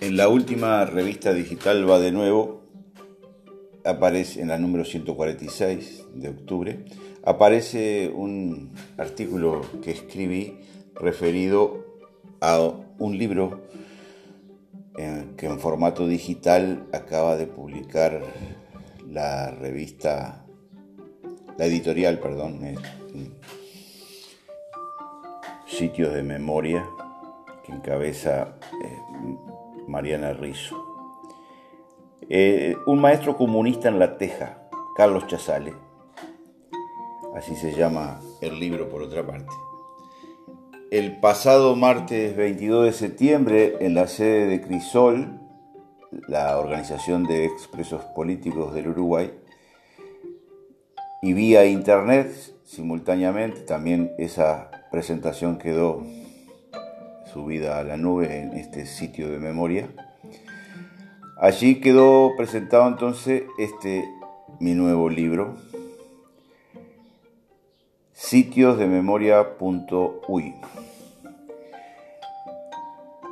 En la última revista digital Va de Nuevo, aparece en la número 146 de octubre, aparece un artículo que escribí referido a un libro eh, que en formato digital acaba de publicar la revista, la editorial, perdón, eh, Sitios de Memoria, que encabeza eh, Mariana Rizzo. un maestro comunista en La Teja, Carlos Chazale, así se llama el libro por otra parte. El pasado martes 22 de septiembre, en la sede de Crisol, la organización de expresos políticos del Uruguay, y vía internet simultáneamente, también esa presentación quedó subida a la nube en este sitio de memoria. Allí quedó presentado entonces este mi nuevo libro, sitios de memoria.uy.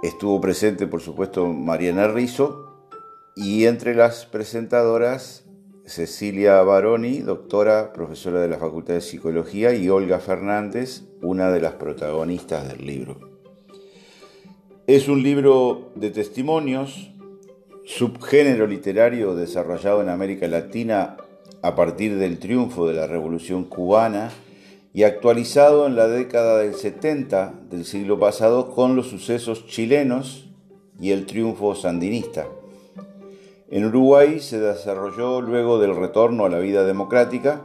Estuvo presente, por supuesto, Mariana Rizzo y entre las presentadoras Cecilia Baroni, doctora, profesora de la Facultad de Psicología, y Olga Fernández, una de las protagonistas del libro. Es un libro de testimonios, subgénero literario desarrollado en América Latina a partir del triunfo de la Revolución cubana y actualizado en la década del 70 del siglo pasado con los sucesos chilenos y el triunfo sandinista. En Uruguay se desarrolló luego del retorno a la vida democrática.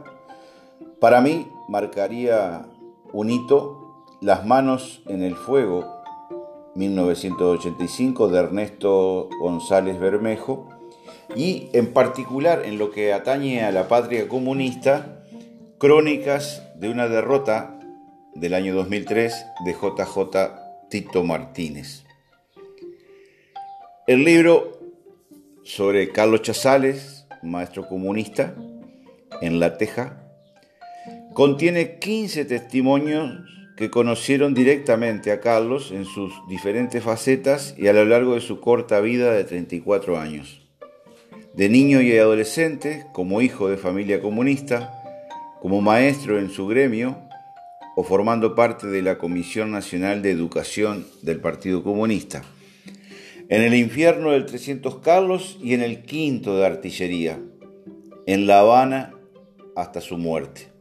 Para mí marcaría un hito Las manos en el fuego, 1985, de Ernesto González Bermejo, y en particular en lo que atañe a la patria comunista, Crónicas de una derrota del año 2003 de JJ Tito Martínez. El libro sobre Carlos Chazales, maestro comunista en La Teja, contiene 15 testimonios que conocieron directamente a Carlos en sus diferentes facetas y a lo largo de su corta vida de 34 años. De niño y adolescente, como hijo de familia comunista, como maestro en su gremio o formando parte de la Comisión Nacional de Educación del Partido Comunista. En el infierno del 300 Carlos y en el quinto de artillería, en La Habana hasta su muerte.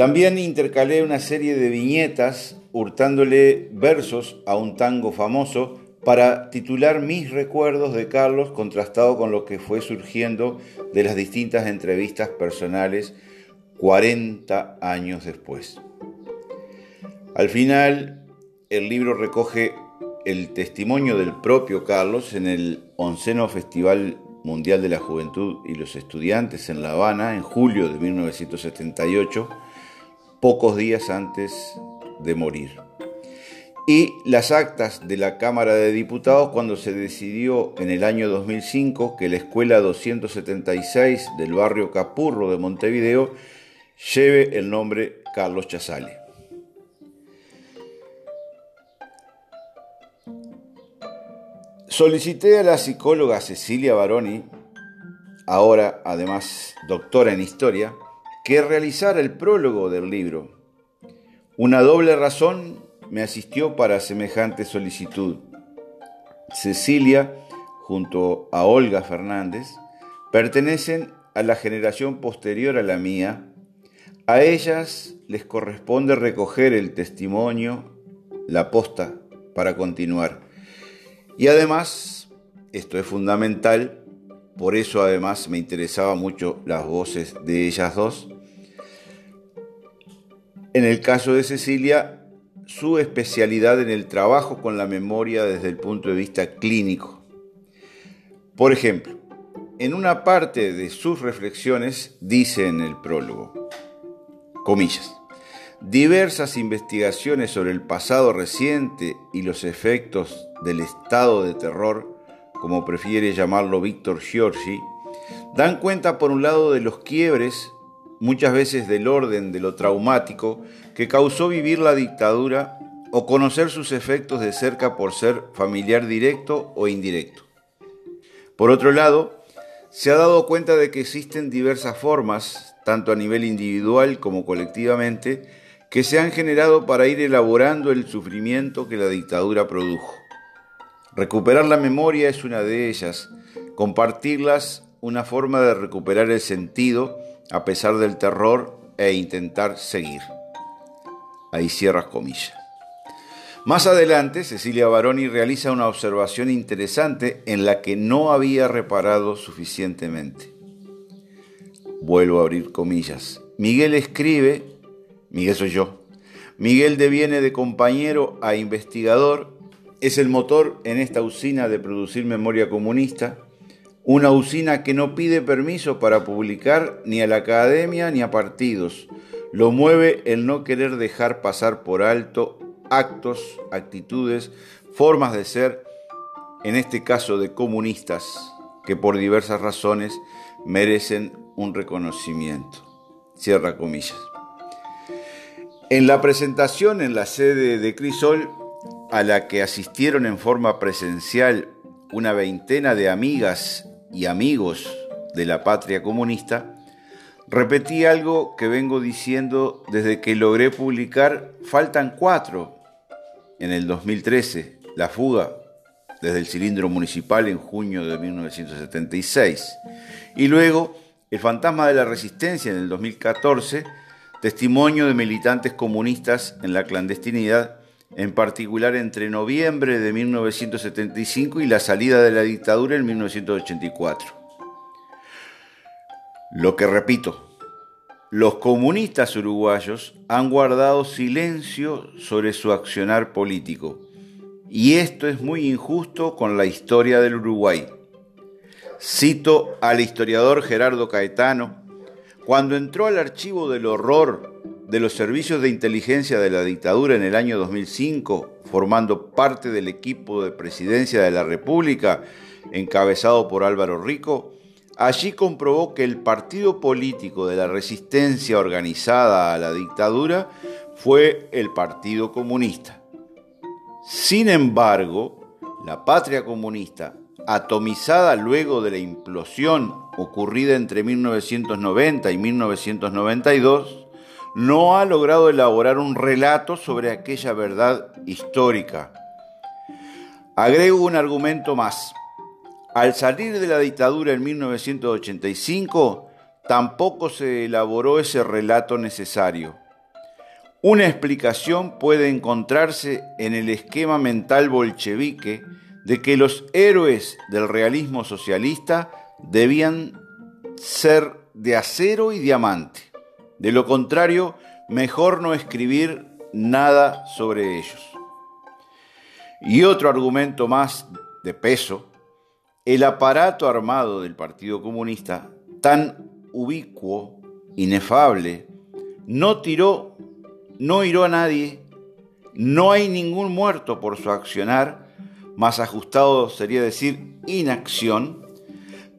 También intercalé una serie de viñetas hurtándole versos a un tango famoso para titular mis recuerdos de Carlos contrastado con lo que fue surgiendo de las distintas entrevistas personales 40 años después. Al final, el libro recoge el testimonio del propio Carlos en el onceno Festival Mundial de la Juventud y los Estudiantes en La Habana en julio de 1978, pocos días antes de morir. Y las actas de la Cámara de Diputados cuando se decidió en el año 2005 que la Escuela 276 del barrio Capurro de Montevideo lleve el nombre Carlos Chazale. Solicité a la psicóloga Cecilia Baroni, ahora además doctora en historia, que realizara el prólogo del libro. Una doble razón me asistió para semejante solicitud. Cecilia, junto a Olga Fernández, pertenecen a la generación posterior a la mía a ellas les corresponde recoger el testimonio, la posta, para continuar. Y además, esto es fundamental, por eso además me interesaba mucho las voces de ellas dos. En el caso de Cecilia, su especialidad en el trabajo con la memoria desde el punto de vista clínico. Por ejemplo, en una parte de sus reflexiones dice en el prólogo, Comillas. Diversas investigaciones sobre el pasado reciente y los efectos del estado de terror, como prefiere llamarlo Víctor Giorgi, dan cuenta por un lado de los quiebres, muchas veces del orden de lo traumático, que causó vivir la dictadura o conocer sus efectos de cerca por ser familiar directo o indirecto. Por otro lado, se ha dado cuenta de que existen diversas formas, tanto a nivel individual como colectivamente, que se han generado para ir elaborando el sufrimiento que la dictadura produjo. Recuperar la memoria es una de ellas, compartirlas una forma de recuperar el sentido a pesar del terror e intentar seguir. Ahí cierras comillas. Más adelante, Cecilia Baroni realiza una observación interesante en la que no había reparado suficientemente. Vuelvo a abrir comillas. Miguel escribe, Miguel soy yo, Miguel deviene de compañero a investigador, es el motor en esta usina de producir memoria comunista, una usina que no pide permiso para publicar ni a la academia ni a partidos, lo mueve el no querer dejar pasar por alto actos, actitudes, formas de ser, en este caso de comunistas, que por diversas razones merecen un reconocimiento. Cierra comillas. En la presentación en la sede de Crisol, a la que asistieron en forma presencial una veintena de amigas y amigos de la patria comunista, repetí algo que vengo diciendo desde que logré publicar Faltan cuatro en el 2013, la fuga desde el cilindro municipal en junio de 1976, y luego El fantasma de la resistencia en el 2014, testimonio de militantes comunistas en la clandestinidad, en particular entre noviembre de 1975 y la salida de la dictadura en 1984. Lo que repito, los comunistas uruguayos han guardado silencio sobre su accionar político. Y esto es muy injusto con la historia del Uruguay. Cito al historiador Gerardo Caetano, cuando entró al archivo del horror de los servicios de inteligencia de la dictadura en el año 2005, formando parte del equipo de presidencia de la República, encabezado por Álvaro Rico, Allí comprobó que el partido político de la resistencia organizada a la dictadura fue el Partido Comunista. Sin embargo, la patria comunista, atomizada luego de la implosión ocurrida entre 1990 y 1992, no ha logrado elaborar un relato sobre aquella verdad histórica. Agrego un argumento más. Al salir de la dictadura en 1985, tampoco se elaboró ese relato necesario. Una explicación puede encontrarse en el esquema mental bolchevique de que los héroes del realismo socialista debían ser de acero y diamante. De lo contrario, mejor no escribir nada sobre ellos. Y otro argumento más de peso el aparato armado del Partido Comunista, tan ubicuo, inefable, no tiró, no hiró a nadie, no hay ningún muerto por su accionar, más ajustado sería decir inacción,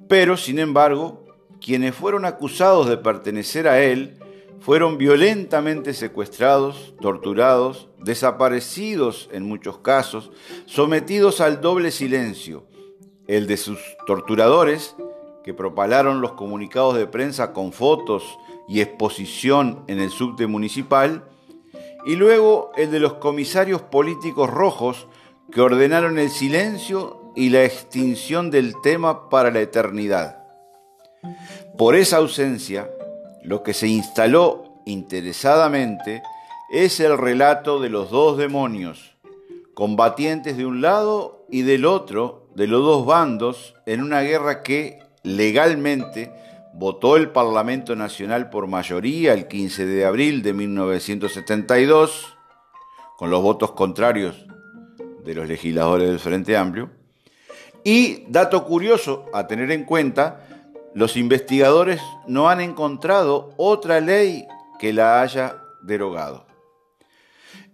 pero sin embargo, quienes fueron acusados de pertenecer a él fueron violentamente secuestrados, torturados, desaparecidos en muchos casos, sometidos al doble silencio, el de sus torturadores, que propalaron los comunicados de prensa con fotos y exposición en el subte municipal, y luego el de los comisarios políticos rojos, que ordenaron el silencio y la extinción del tema para la eternidad. Por esa ausencia, lo que se instaló interesadamente es el relato de los dos demonios, combatientes de un lado y del otro de los dos bandos en una guerra que legalmente votó el Parlamento Nacional por mayoría el 15 de abril de 1972, con los votos contrarios de los legisladores del Frente Amplio. Y, dato curioso a tener en cuenta, los investigadores no han encontrado otra ley que la haya derogado.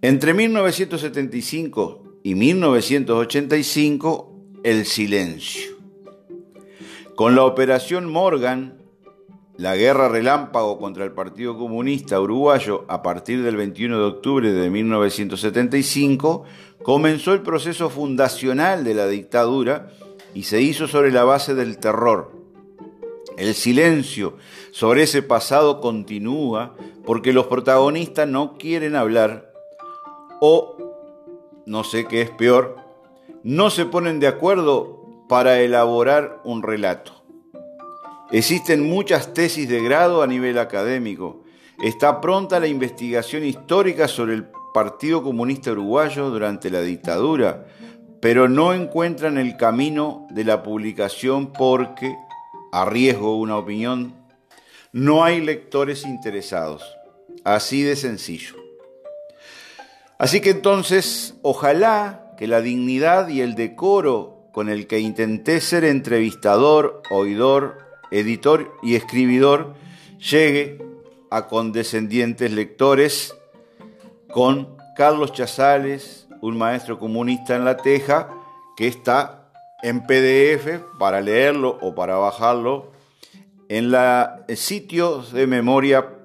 Entre 1975 y 1985 el silencio. Con la operación Morgan, la guerra relámpago contra el Partido Comunista Uruguayo a partir del 21 de octubre de 1975, comenzó el proceso fundacional de la dictadura y se hizo sobre la base del terror. El silencio sobre ese pasado continúa porque los protagonistas no quieren hablar o, no sé qué es peor, no se ponen de acuerdo para elaborar un relato. Existen muchas tesis de grado a nivel académico. Está pronta la investigación histórica sobre el Partido Comunista Uruguayo durante la dictadura, pero no encuentran el camino de la publicación porque, a riesgo una opinión, no hay lectores interesados. Así de sencillo. Así que entonces, ojalá que la dignidad y el decoro con el que intenté ser entrevistador, oidor, editor y escribidor, llegue a condescendientes lectores con Carlos Chazales, un maestro comunista en la Teja, que está en PDF para leerlo o para bajarlo en la sitio de memoria.uy.